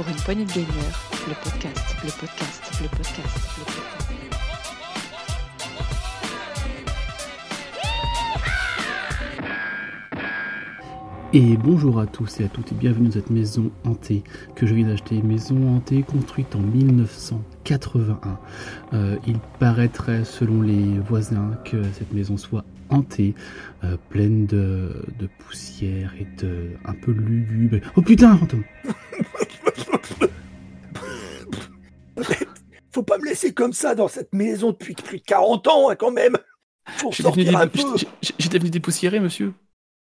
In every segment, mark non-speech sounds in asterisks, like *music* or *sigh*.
pour une poignée de gagneurs, le podcast, le podcast, le podcast. Et bonjour à tous et à toutes et bienvenue dans cette maison hantée que je viens d'acheter. Maison hantée construite en 1981. Euh, il paraîtrait selon les voisins que cette maison soit hantée, euh, pleine de, de poussière et de un peu lugubre. Oh putain, fantôme Faut pas me laisser comme ça dans cette maison depuis plus de 40 ans, hein, quand même. J'étais venu, dé- venu dépoussiérer, monsieur.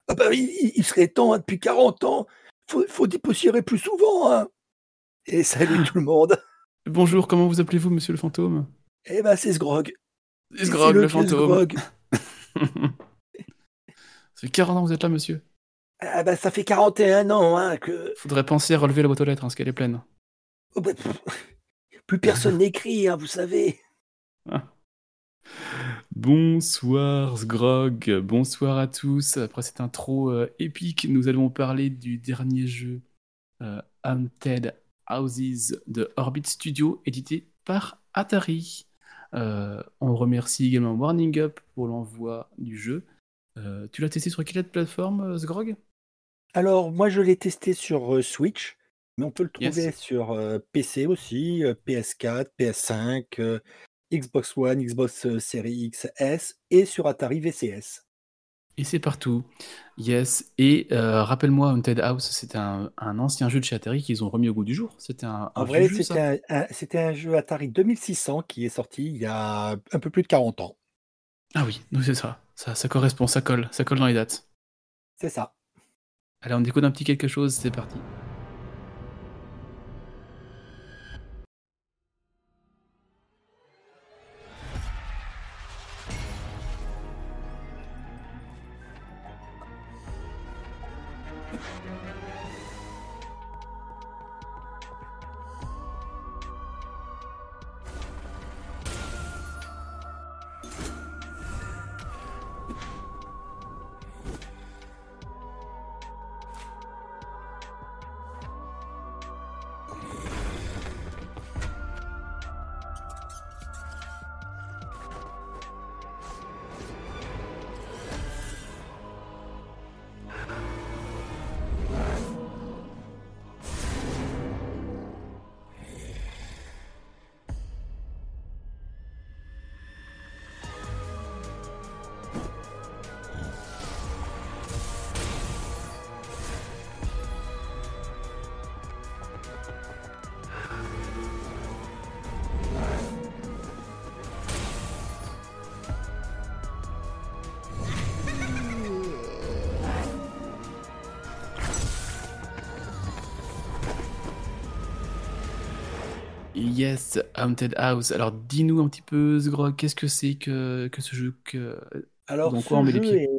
Ah bah, il, il serait temps, hein, depuis 40 ans. Faut, faut dépoussiérer plus souvent. Hein. Et salut tout le monde. Bonjour, comment vous appelez-vous, monsieur le fantôme? Eh ben, c'est ce grog. C'est Grog, le fantôme. *laughs* Ça fait 40 ans que vous êtes là, monsieur. Ah bah, ça fait 41 ans hein, que Faudrait penser à relever la boîte aux lettres, hein, parce qu'elle est pleine. oh bah, pff, plus personne n'écrit, hein, vous savez. *laughs* Bonsoir Sgrog, bonsoir à tous. Après cette intro euh, épique, nous allons parler du dernier jeu euh, Haunted Houses de Orbit Studio, édité par Atari. Euh, on remercie également Warning Up pour l'envoi du jeu. Euh, tu l'as testé sur quelle plateforme, Sgrog? Alors, moi, je l'ai testé sur Switch, mais on peut le Yes. trouver sur euh, PC aussi, euh, PS4, PS5, euh, Xbox One, Xbox Series XS et sur Atari VCS. Et c'est partout. Yes. Et rappelle-moi, Haunted House, c'était un, un ancien jeu de chez Atari qu'ils ont remis au goût du jour. C'était un, un En vrai, c'était un, un- c'était un jeu Atari 2600 qui est sorti il y a un peu plus de 40 ans. Ah oui, nous c'est ça. ça. Ça correspond, ça colle, ça colle dans les dates. C'est ça. Allez, on décode un petit quelque chose, c'est parti. Yes, Haunted House. Alors, dis-nous un petit peu, Sgrog, qu'est-ce que c'est que, que ce jeu que... Alors, Dans quoi on met les jeu pieds? est,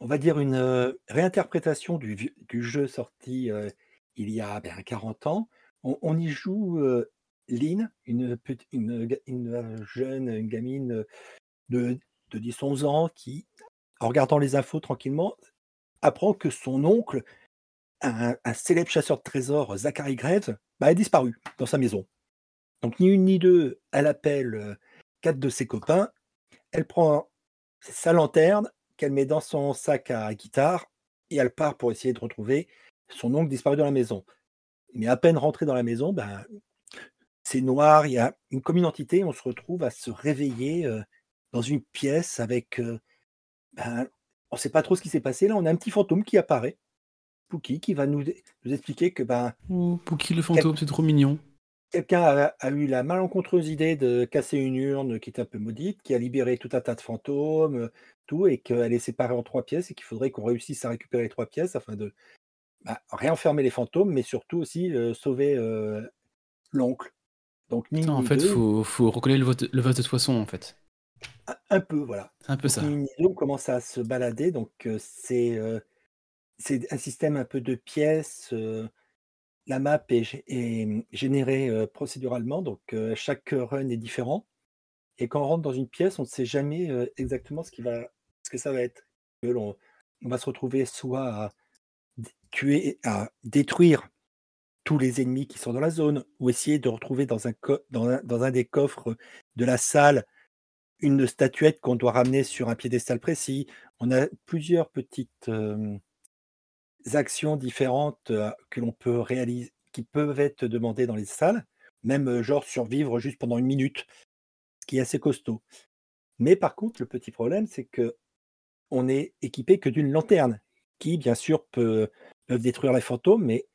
on va dire, une euh, réinterprétation du, du jeu sorti euh, il y a ben, 40 ans. On, on y joue euh, Lynn, une, une, jeune, une gamine de, de 10-11 ans qui, en regardant les infos tranquillement, apprend que son oncle, un, un célèbre chasseur de trésors, Zachary Graves, bah, a disparu dans sa maison. Donc, ni une ni deux, elle appelle euh, quatre de ses copains. Elle prend sa lanterne qu'elle met dans son sac à guitare et elle part pour essayer de retrouver son oncle disparu dans la maison. Mais à peine rentré dans la maison, ben, c'est noir, il y a une commune entité, on se retrouve à se réveiller euh, dans une pièce avec... euh, ben, on ne sait pas trop ce qui s'est passé, là on a un petit fantôme qui apparaît, Pookie, qui va nous, nous expliquer que ben, Oh, Pookie le fantôme, c'est trop mignon. Quelqu'un a, a eu la malencontreuse idée de casser une urne qui est un peu maudite, qui a libéré tout un tas de fantômes, tout, et qu'elle est séparée en trois pièces, et qu'il faudrait qu'on réussisse à récupérer les trois pièces afin de bah, réenfermer les fantômes, mais surtout aussi euh, sauver euh, l'oncle. Donc, ni une en fait, deux, faut, faut recoller le, vote- le vase de poisson, en fait. un, un peu, voilà. C'est un peu ça. ni ni commence à se balader, donc euh, c'est euh, c'est un système un peu de pièces. La map est, mmh, générée procéduralement, donc chaque run est différent. Et quand on rentre dans une pièce, on ne sait jamais exactement ce, que ça va être. On va se retrouver soit à tuer, à détruire tous les ennemis qui sont dans la zone, ou essayer de retrouver dans un des coffres de la salle une statuette qu'on doit ramener sur un piédestal précis. On a plusieurs petites actions différentes que l'on peut réaliser, qui peuvent être demandées dans les salles, même genre survivre juste pendant une minute, ce qui est assez costaud. Mais par contre, le petit problème, c'est que on est équipé que d'une lanterne, qui bien sûr peut, peuvent détruire les fantômes, mais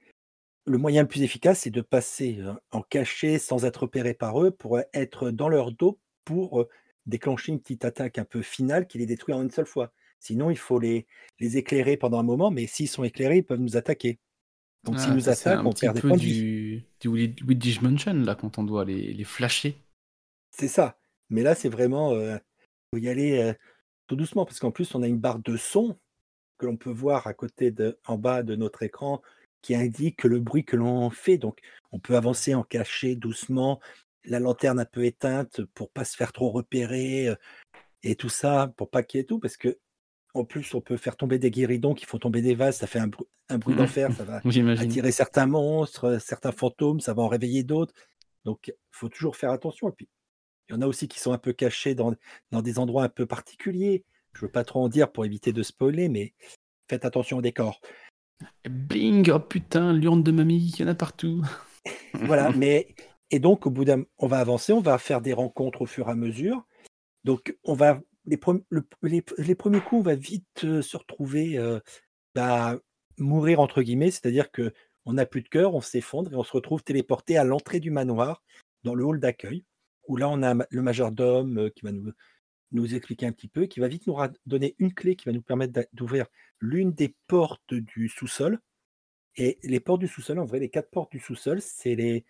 le moyen le plus efficace, c'est de passer en cachet sans être repéré par eux pour être dans leur dos pour déclencher une petite attaque un peu finale qui les détruit en une seule fois. Sinon, il faut les, les éclairer pendant un moment, mais s'ils sont éclairés, ils peuvent nous attaquer. Donc s'ils Ah, nous attaquent, on perd des points de vie. du, Luigi's Mansion, là, quand on doit les, les flasher. C'est ça. Mais là, c'est vraiment, il faut y aller tout doucement, parce qu'en plus, on a une barre de son que l'on peut voir à côté de, en bas de notre écran, qui indique le bruit que l'on fait. Donc, on peut avancer en cachet doucement, la lanterne un peu éteinte pour pas se faire trop repérer et tout ça, pour pas qu'il y ait tout, parce que en plus, on peut faire tomber des guéridons qui font tomber des vases, ça fait un, bru- un bruit Mhm. d'enfer, ça va *laughs* attirer certains monstres, certains fantômes, ça va en réveiller d'autres. Donc, il faut toujours faire attention. Et puis, il y en a aussi qui sont un peu cachés dans, dans des endroits un peu particuliers. Je veux pas trop en dire pour éviter de spoiler, mais faites attention au décor. Bing, oh putain, l'urne de mamie, il y en a partout. *laughs* Voilà, *laughs* mais et donc au bout d'un, on va avancer, on va faire des rencontres au fur et à mesure. Donc on va les, premi- le- les, les premiers coups, on va vite se retrouver euh, mourir entre guillemets, c'est-à-dire que on n'a plus de cœur, on s'effondre et on se retrouve téléporté à l'entrée du manoir, dans le hall d'accueil, où là on a le majordome qui va nous, expliquer un petit peu, qui va vite nous donner une clé qui va nous permettre d'ouvrir l'une des portes du sous-sol. Et les portes du sous-sol, en vrai, les quatre portes du sous-sol, c'est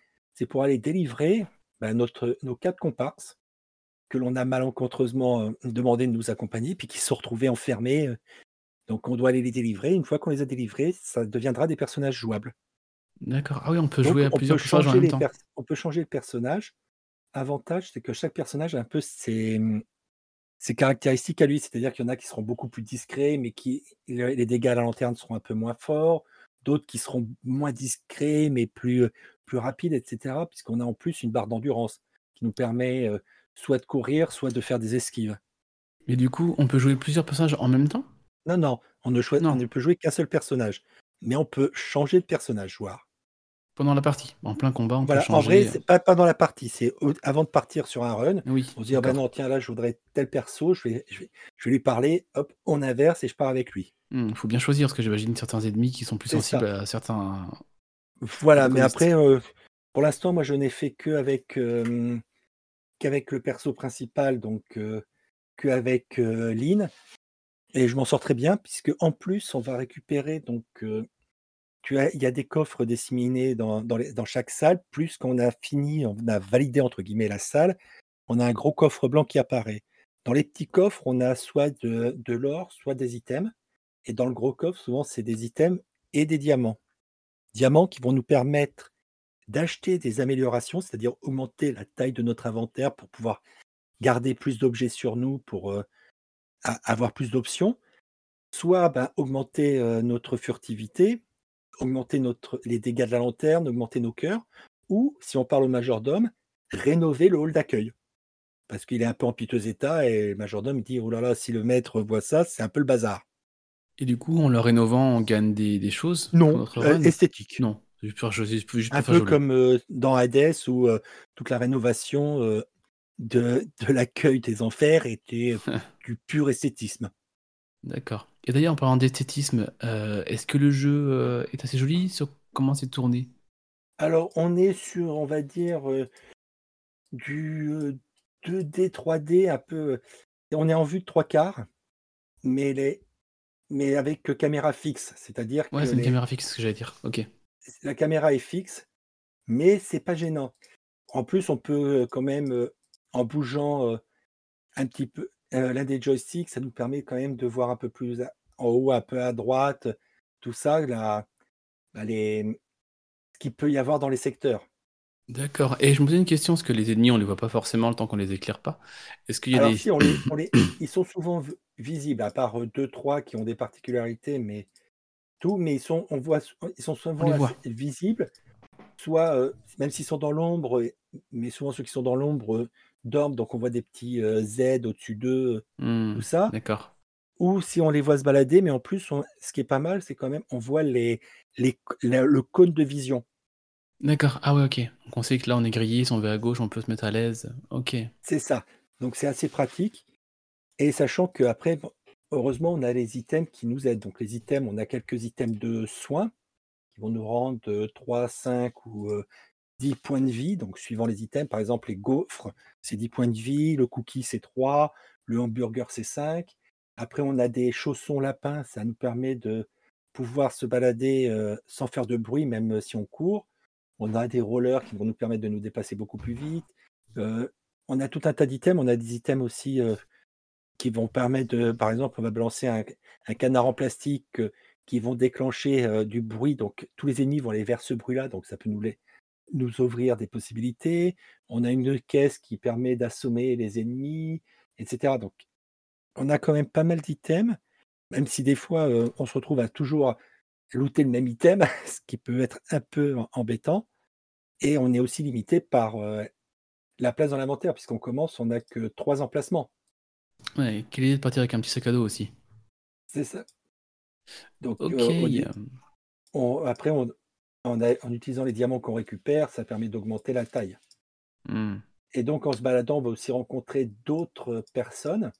pour aller délivrer bah, notre, nos quatre comparses que l'on a malencontreusement euh, demandé de nous accompagner, puis qui se sont retrouvés enfermés. euh. Donc on doit aller les délivrer. Une fois qu'on les a délivrés, ça deviendra des personnages jouables. D'accord. Ah oui, on peut Donc jouer à plusieurs personnages en même temps. on peut changer le personnage. Avantage, c'est que chaque personnage a un peu ses, ses caractéristiques à lui. C'est-à-dire qu'il y en a qui seront beaucoup plus discrets, mais qui le- les dégâts à la lanterne seront un peu moins forts. D'autres qui seront moins discrets, mais plus, plus rapides, etc. Puisqu'on a en plus une barre d'endurance qui nous permet euh, soit de courir, soit de faire des esquives. Et du coup, on peut jouer plusieurs personnages en même temps? Non, non, on ne, on peut jouer qu'un seul personnage. Mais on peut changer de personnage, joueur. pendant la partie. En plein combat, on peut Voilà, en vrai, changer. c'est pas pendant la partie, c'est avant de partir sur un run. Oui, On se dit, ah ben non, tiens, là, je voudrais tel perso, je vais, je vais, je vais lui parler, hop, on inverse et je pars avec lui. Il faut bien choisir, parce que j'imagine certains ennemis qui sont plus sensibles ça. à certains Voilà, mais après, euh, pour l'instant, moi, je n'ai fait que avec, euh, qu'avec le perso principal, donc euh, que avec euh, Lynn, et je m'en sors très bien, puisque en plus, on va récupérer, donc, euh, tu as, il y a des coffres disséminés dans, dans, les- dans chaque salle, plus qu'on a fini, on a validé, entre guillemets, la salle, on a un gros coffre blanc qui apparaît. Dans les petits coffres, on a soit de, de l'or, soit des items, et dans le gros coffre, souvent, c'est des items et des diamants. Diamants qui vont nous permettre d'acheter des améliorations, c'est-à-dire augmenter la taille de notre inventaire pour pouvoir garder plus d'objets sur nous, pour euh, avoir plus d'options, soit ben, augmenter euh, notre furtivité, augmenter notre, les dégâts de la lanterne, augmenter nos cœurs, ou, si on parle au majordome, rénover le hall d'accueil. Parce qu'il est un peu en piteux état et le majordome dit Oh là là, si le maître voit ça, c'est un peu le bazar. Et du coup, en le rénovant, on gagne des, des choses Non, euh, esthétique. Non, Un peu joli. comme euh, dans Hades où euh, toute la rénovation euh, de, de l'accueil des enfers était *laughs* du pur esthétisme. D'accord. Et d'ailleurs, en parlant d'esthétisme, est-ce que le jeu est assez joli? Sur comment c'est tourné? Alors, on est sur, on va dire, du euh, 2D, 3D, un peu. On est en vue de trois quarts, mais, les, mais avec caméra fixe. C'est-à-dire que Ouais, c'est une les- caméra fixe, ce que j'allais dire. Ok. La caméra est fixe, mais c'est pas gênant. En plus, on peut euh, quand même, euh, en bougeant euh, un petit peu l'un des joysticks, ça nous permet quand même de voir un peu plus en haut, un peu à droite, tout ça, la, bah, les, ce qu'il peut y avoir dans les secteurs. D'accord. Et je me posais une question, parce que les ennemis, on les voit pas forcément le temps qu'on les éclaire pas. Est-ce qu'il y a Alors des... si, on les, on les, ils sont souvent visibles, à part deux, trois qui ont des particularités, mais tout, mais ils sont, on voit, ils sont On souvent visibles. soit, euh, même s'ils sont dans l'ombre, mais souvent ceux qui sont dans l'ombre euh, dorment, donc on voit des petits euh, Z au-dessus d'eux, Hmm, tout ça. D'accord. Ou si on les voit se balader, mais en plus, on- ce qui est pas mal, c'est quand même, on voit les, les, la- le cône de vision. D'accord. Ah ouais, ok. Donc on sait que là, on est grillé. Si on va à gauche, on peut se mettre à l'aise. Ok. C'est ça. Donc c'est assez pratique. Et sachant qu'après, heureusement, on a les items qui nous aident. Donc les items, on a quelques items de soins qui vont nous rendre euh, 3, 5 ou euh, 10 points de vie. Donc suivant les items, par exemple les gaufres, c'est 10 points de vie, le cookie c'est 3, le hamburger c'est 5. Après, on a des chaussons lapins, ça nous permet de pouvoir se balader euh, sans faire de bruit, même si on court. On a des rollers qui vont nous permettre de nous déplacer beaucoup plus vite. Euh, on a tout un tas d'items. On a des items aussi euh, qui vont permettre de, par exemple, on va balancer un, canard en plastique euh, qui vont déclencher euh, du bruit. Donc, tous les ennemis vont aller vers ce bruit-là. Donc, ça peut nous, les- nous ouvrir des possibilités. On a une caisse qui permet d'assommer les ennemis, etc. Donc, on a quand même pas mal d'items, même si des fois, euh, on se retrouve à toujours looter le même item, *laughs* ce qui peut être un peu embêtant. Et on est aussi limité par la place dans l'inventaire, puisqu'on commence, on n'a que trois emplacements. Ouais. Quelle idée de partir avec un petit sac à dos aussi. C'est ça. Donc, euh, euh, on- après, on, on a- en utilisant les diamants qu'on récupère, ça permet d'augmenter la taille. hmm. Et donc, en se baladant, on va aussi rencontrer d'autres personnes.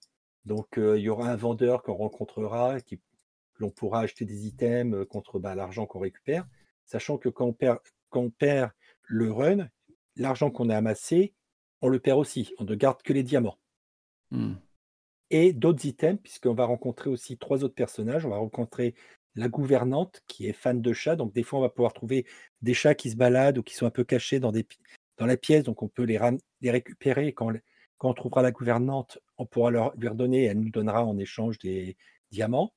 Donc, euh, il y aura un vendeur qu'on rencontrera, qui l'on pourra acheter des items contre bah, l'argent qu'on récupère. Sachant que quand on perd, quand on perd le run, l'argent qu'on a amassé, on le perd aussi. On ne garde que les diamants. Hmm. Et d'autres items, puisqu'on va rencontrer aussi trois autres personnages. On va rencontrer la gouvernante qui est fan de chats. Donc, des fois, on va pouvoir trouver des chats qui se baladent ou qui sont un peu cachés dans, la pièce. Donc, on peut les, récupérer. Quand, on- quand on trouvera la gouvernante, on pourra leur, lui redonner et elle nous donnera en échange des diamants.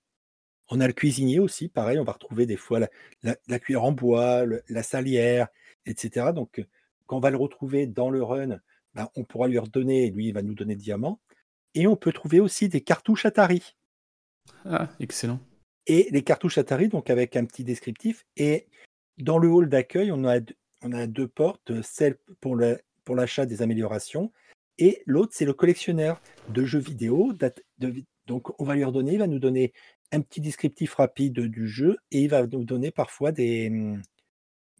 On a le cuisinier aussi, pareil, on va retrouver des fois la, cuillère en bois, la salière, etc. Donc, quand on va le retrouver dans le run, ben, on pourra lui redonner et lui, il va nous donner des diamants. Et on peut trouver aussi des cartouches Atari. Ah, excellent. Et les cartouches Atari, donc avec un petit descriptif. Et dans le hall d'accueil, on a, deux- on a deux portes, celle pour l'achat des améliorations, et l'autre, c'est le collectionneur de jeux vidéo. de donc, on va lui redonner, il va nous donner un petit descriptif rapide du jeu, et il va nous donner parfois des,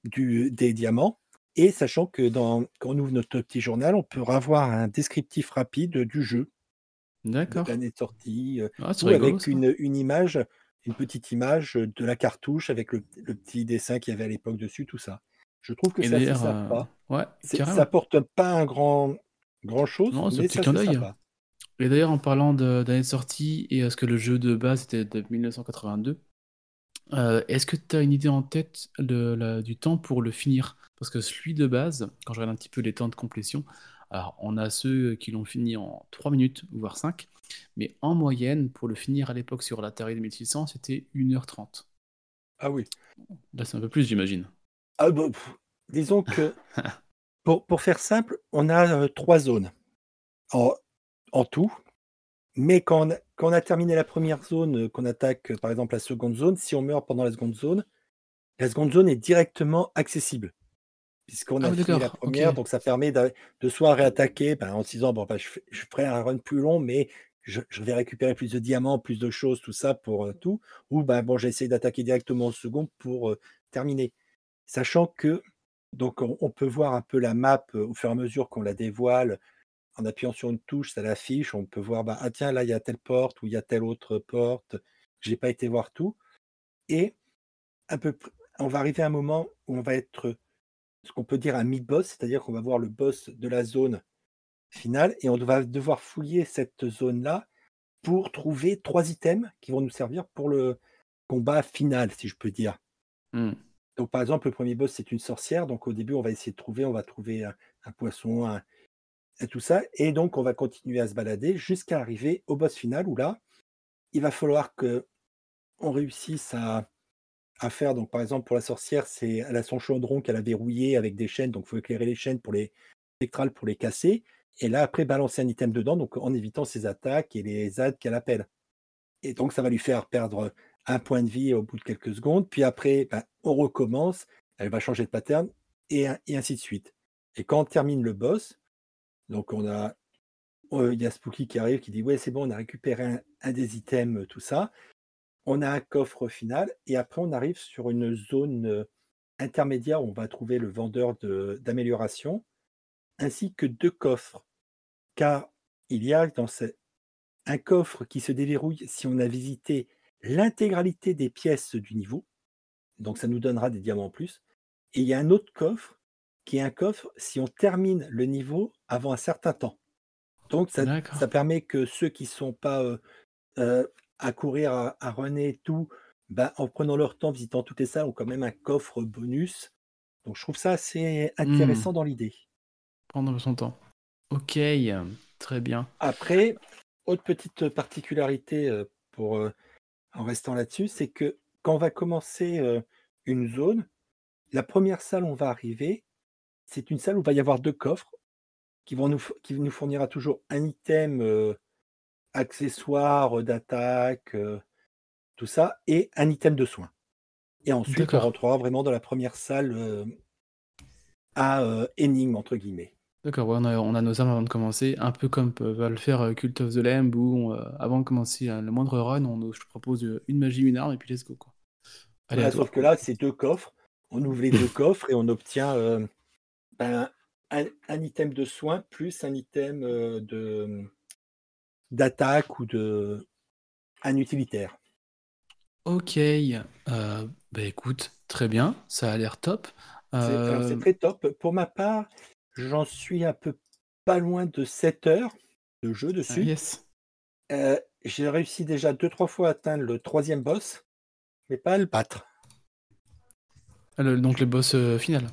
du- des diamants. Et sachant que dans, quand on ouvre notre petit journal, on peut avoir un descriptif rapide du jeu, D'accord. l'année de sortie, euh, Ah, c'est ou rigolo avec une, une image, une petite image de la cartouche avec le, le petit dessin qu'il y avait à l'époque dessus, tout ça. Je trouve que c'est assez euh, sympa. ouais, C'est- carrément. ça apporte pas un grand, grand chose, Non, c'est un mais petit ça c'est sympa. Et d'ailleurs, en parlant de- d'année de sortie, et est-ce que le jeu de base était de 1982, euh, est-ce que tu as une idée en tête de la- du temps pour le finir? Parce que celui de base, quand je regarde un petit peu les temps de complétion, alors on a ceux qui l'ont fini en 3 minutes, voire 5, mais en moyenne, pour le finir à l'époque sur l'Atari 2600, c'était 1h30. Ah oui. Là, c'est un peu plus, j'imagine. Ah pff, disons que *laughs* pour, pour faire simple, on a euh, trois zones en, en tout. Mais quand on, a, quand on a terminé la première zone, euh, qu'on attaque euh, par exemple la seconde zone, si on meurt pendant la seconde zone, la seconde zone est directement accessible. Puisqu'on Ah a oui, fini la première, donc ça permet de, de soit réattaquer ben, en se disant bon, ben, je, ferai un run plus long, mais je, je vais récupérer plus de diamants, plus de choses, tout ça pour euh, tout. Ou ben, bon, j'essaie d'attaquer directement au second pour euh, terminer. Sachant que donc on, on peut voir un peu la map euh, au fur et à mesure qu'on la dévoile. En appuyant sur une touche, ça l'affiche. On peut voir, bah, ah tiens, là, il y a telle porte ou il y a telle autre porte. J'ai pas été voir tout. Et un peu, on va arriver à un moment où on va être ce qu'on peut dire un mid-boss, c'est-à-dire qu'on va voir le boss de la zone finale et on va devoir fouiller cette zone-là pour trouver trois items qui vont nous servir pour le combat final, si je peux dire. Hmm. Donc, par exemple, le premier boss, c'est une sorcière. Donc, au début, on va essayer de trouver, on va trouver un, un poisson, un- et tout ça. Et donc, on va continuer à se balader jusqu'à arriver au boss final où là, il va falloir que on réussisse à, à faire. Donc, par exemple, pour la sorcière, c'est elle a son chaudron qu'elle a verrouillé avec des chaînes. Donc, il faut éclairer les chaînes pour les spectrales pour les casser. Et là, après, balancer un item dedans, donc en évitant ses attaques et les ZAD qu'elle appelle. Et donc, ça va lui faire perdre un point de vie au bout de quelques secondes. Puis après, ben, on recommence. Elle va changer de pattern. et, et ainsi de suite. Et quand on termine le boss, donc on a, euh, il y a Spooky qui arrive qui dit ouais c'est bon, on a récupéré un, des items, tout ça. On a un coffre final et après on arrive sur une zone euh, intermédiaire où on va trouver le vendeur de- d'amélioration ainsi que deux coffres. Car il y a dans ce- un coffre qui se déverrouille si on a visité l'intégralité des pièces du niveau. Donc ça nous donnera des diamants en plus. Et il y a un autre coffre qui est un coffre si on termine le niveau avant un certain temps. Donc ça permet que ceux qui ne sont pas euh, euh, à courir, à, à runner et tout, bah, en prenant leur temps, visitant toutes les salles, ont quand même un coffre bonus. Donc je trouve ça assez intéressant dans l'idée. Prendre son temps. Ok, très bien. Après, autre petite particularité euh, pour, euh, en restant là-dessus, c'est que quand on va commencer euh, une zone, la première salle où on va arriver, c'est une salle où il va y avoir deux coffres qui vont nous, qui nous fournira toujours un item accessoire euh, d'attaque, tout ça, et un item de soin. Et ensuite, on rentrera vraiment dans la première salle à énigme, entre guillemets. D'accord, ouais, on a, on a nos armes avant de commencer, un peu comme va le faire Cult of the Lamb, où on, avant de commencer euh, le moindre run, on, je te propose une magie, une arme, et puis let's go. Quoi. Allez, Voilà, sauf que là, c'est deux coffres. On ouvre les deux *laughs* coffres et on obtient euh, un, un item de soin plus un item euh, de d'attaque ou de un utilitaire. Ok, euh, bah écoute, très bien, ça a l'air top. C'est alors, c'est Euh, très top. Pour ma part, j'en suis un peu pas loin de 7 heures de jeu ah, dessus. yes. Euh, J'ai réussi déjà deux, trois fois à atteindre le troisième boss, mais pas à le battre. Ah, le- donc le boss euh, final.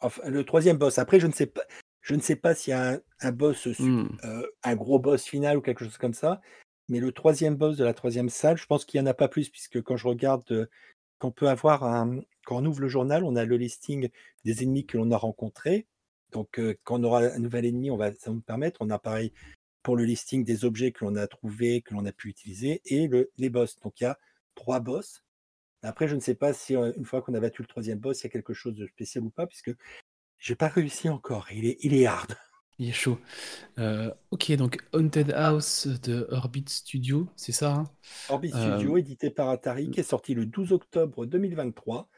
Enfin, le troisième boss. Après, je ne sais pas, je ne sais pas s'il y a un, un boss, Hmm. euh, un gros boss final ou quelque chose comme ça. Mais le troisième boss de la troisième salle, je pense qu'il n'y en a pas plus, puisque quand je regarde, euh, qu'on peut avoir un, quand on ouvre le journal, on a le listing des ennemis que l'on a rencontrés. Donc, euh, quand on aura un nouvel ennemi, on va, ça va nous permettre. On a pareil pour le listing des objets que l'on a trouvés, que l'on a pu utiliser, et le, les boss. Donc, il y a trois boss. Après, je ne sais pas si euh, une fois qu'on a battu le troisième boss, il y a quelque chose de spécial ou pas, puisque j'ai pas réussi encore. Il est, il est hard. Il est chaud. Euh, ok, donc Haunted House de Orbit Studio, c'est ça hein? Orbit Euh, Studio, édité par Atari, qui est sorti le 12 octobre 2023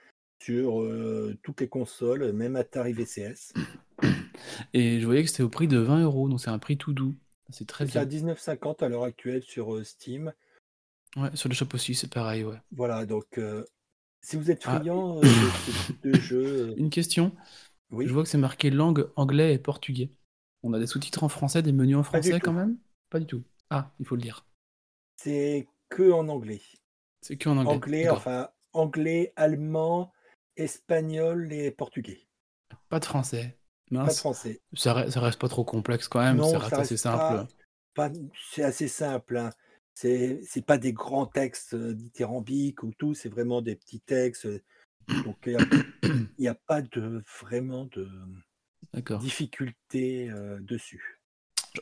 sur euh, toutes les consoles, même Atari VCS. *coughs* Et je voyais que c'était au prix de 20 euros, donc c'est un prix tout doux. C'est très C'est à bien. 19,50 à l'heure actuelle sur Steam. Ouais, sur le shop aussi, c'est pareil, ouais. Voilà, donc si vous êtes Ah. friand euh, de ce type de *coughs* jeu, Une question, oui, je vois que c'est marqué langue anglais et portugais. On a des sous-titres en français, des menus en français tout. quand même? Pas du tout. Ah, il faut le dire. c'est que en anglais. C'est que en anglais. Anglais, enfin anglais, allemand, espagnol et portugais. Pas de français. Pas de Mince. français. Ça, re- ça reste pas trop complexe quand même, ça Non, reste ça assez reste simple. pas, c'est assez simple. Hein. C'est c'est pas des grands textes euh, dithyrambiques ou tout, c'est vraiment des petits textes. Donc il n'y *coughs* a, pas de vraiment de difficulté euh, dessus.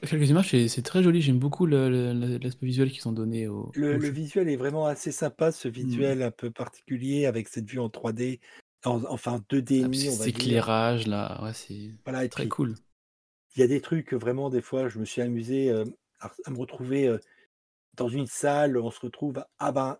Quelques images, c'est très joli, j'aime beaucoup l'aspect visuel qu'ils ont donné au, Le, visuel est vraiment assez sympa, ce Hmm. visuel un peu particulier avec cette vue en 3D, en- enfin 2D et Ah, demi, on ces va dire. éclairages là, ouais, c'est Voilà, très puis cool. il y a des trucs vraiment, des fois, je me suis amusé euh, à, à me retrouver euh, dans une salle, on se retrouve, ah ben,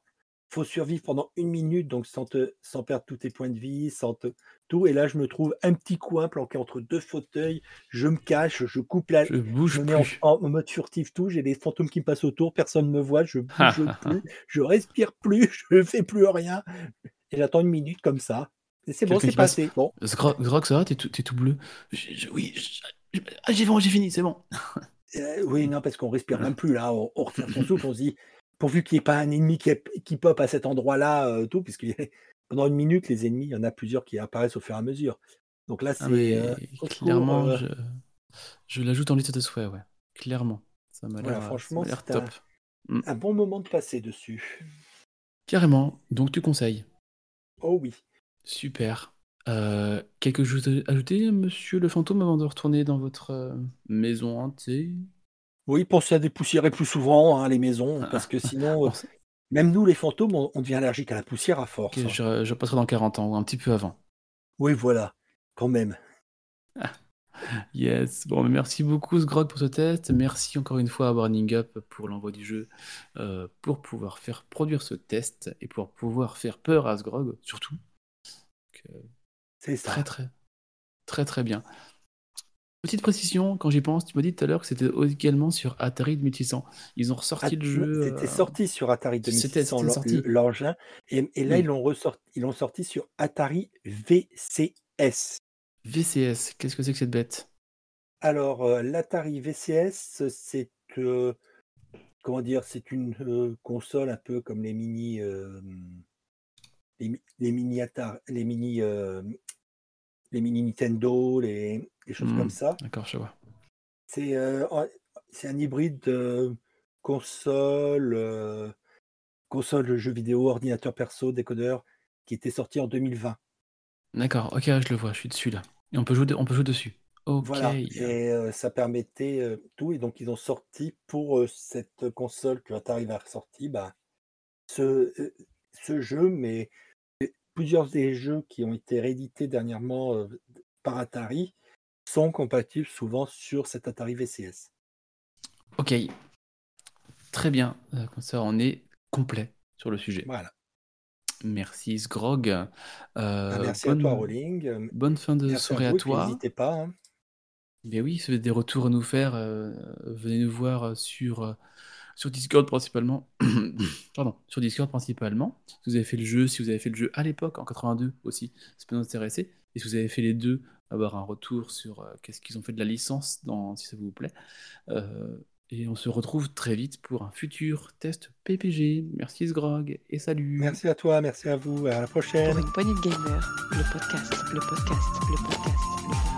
faut survivre pendant une minute, donc sans, te, sans perdre tous tes points de vie, sans te, tout. Et là, je me trouve un petit coin planqué entre deux fauteuils, je me cache, je coupe la, Je je bouge me mets en, plus. en mode furtif tout, j'ai les fantômes qui me passent autour, personne ne me voit, je *laughs* bouge plus, je respire plus, *laughs* je fais plus rien. Et j'attends une minute comme ça. Et c'est bon, c'est qui passe. passé. Bon, Zgrog, Zgrog, ça va, t'es tout, t'es tout bleu? Je- je- oui, je- je- ah, j'ai bon, j'ai fini, c'est bon. Euh, oui, non, parce qu'on respire *laughs* même plus là, on, on retient son souffle, on se dit, pourvu qu'il n'y ait pas un ennemi qui, pop à cet endroit-là, euh, tout, puisque *laughs* pendant une minute, les ennemis, il y en a plusieurs qui apparaissent au fur et à mesure. Donc là, Ah, c'est euh, clairement, euh, je, je l'ajoute en liste de souhaits, ouais. Clairement. Ça m'a Voilà, l'air, franchement, m'a l'air c'est un- top. un bon moment de passer dessus. Carrément. Donc tu conseilles? Oh oui. Super. Euh, quelque chose à ajouter, monsieur le fantôme, avant de retourner dans votre maison hantée? Oui, pensez à dépoussiérer plus souvent hein, les maisons, parce que *laughs* sinon, euh, même nous, les fantômes, on, on devient allergique à la poussière à force. hein. je, je passerai dans 40 ans, ou un petit peu avant. Oui, voilà. quand même. *laughs* Yes. Bon, mais merci beaucoup, Sgrog, pour ce test. Merci encore une fois à Burning Up pour l'envoi du jeu, euh, pour pouvoir faire produire ce test et pour pouvoir faire peur à Sgrog, surtout. Euh, C'est ça. très, très, très, très bien. Petite précision, quand j'y pense, tu m'as dit tout à l'heure que c'était également sur Atari 2600. Ils ont ressorti Ah, le jeu. C'était euh, sorti sur Atari c'était- 2600 c'était l'en- sorti. l'engin et, et là Oui. ils l'ont ressorti, ils l'ont sorti sur Atari VCS. VCS, qu'est-ce que c'est que cette bête? Alors euh, l'Atari VCS c'est euh, comment dire c'est une console un peu comme les mini les, les mini Atari, les mini les mini Nintendo les, choses Hmm. comme ça. D'accord, je vois. C'est euh, un hybride de console, euh, console de jeux vidéo, ordinateur perso, décodeur, qui était sorti en 2020. D'accord, ok, je le vois, je suis dessus là. Et on peut jouer, de- on peut jouer dessus. Ok. Voilà, et euh, ça permettait euh, tout. Et donc, ils ont sorti pour euh, cette console que Atari a ressorti bah, ce, euh, ce jeu, mais plusieurs des jeux qui ont été réédités dernièrement euh, par Atari sont compatibles souvent sur cet Atari VCS. Ok. Très bien. Euh, Comme ça, on est complet sur le sujet. Voilà. Merci, Sgrog. Euh, Bah, merci bonne, à toi, Rolling. Euh, Bonne fin de Merci soirée à vous, toi. N'hésitez pas. hein. Mais oui, si vous avez des retours à nous faire, euh, venez nous voir sur, sur Discord principalement. *clears throat* Pardon, sur Discord principalement. Si vous avez fait le jeu, si vous avez fait le jeu à l'époque, en 82 aussi, ça peut nous intéresser. Et si vous avez fait les deux, avoir un retour sur euh, qu'est-ce qu'ils ont fait de la licence, dans, si ça vous plaît. Euh, et on se retrouve très vite pour un futur test PPG. Merci Sgrog et salut. Merci à toi, merci à vous. À la prochaine. Pour une poignée de le podcast, le podcast, le podcast, le podcast.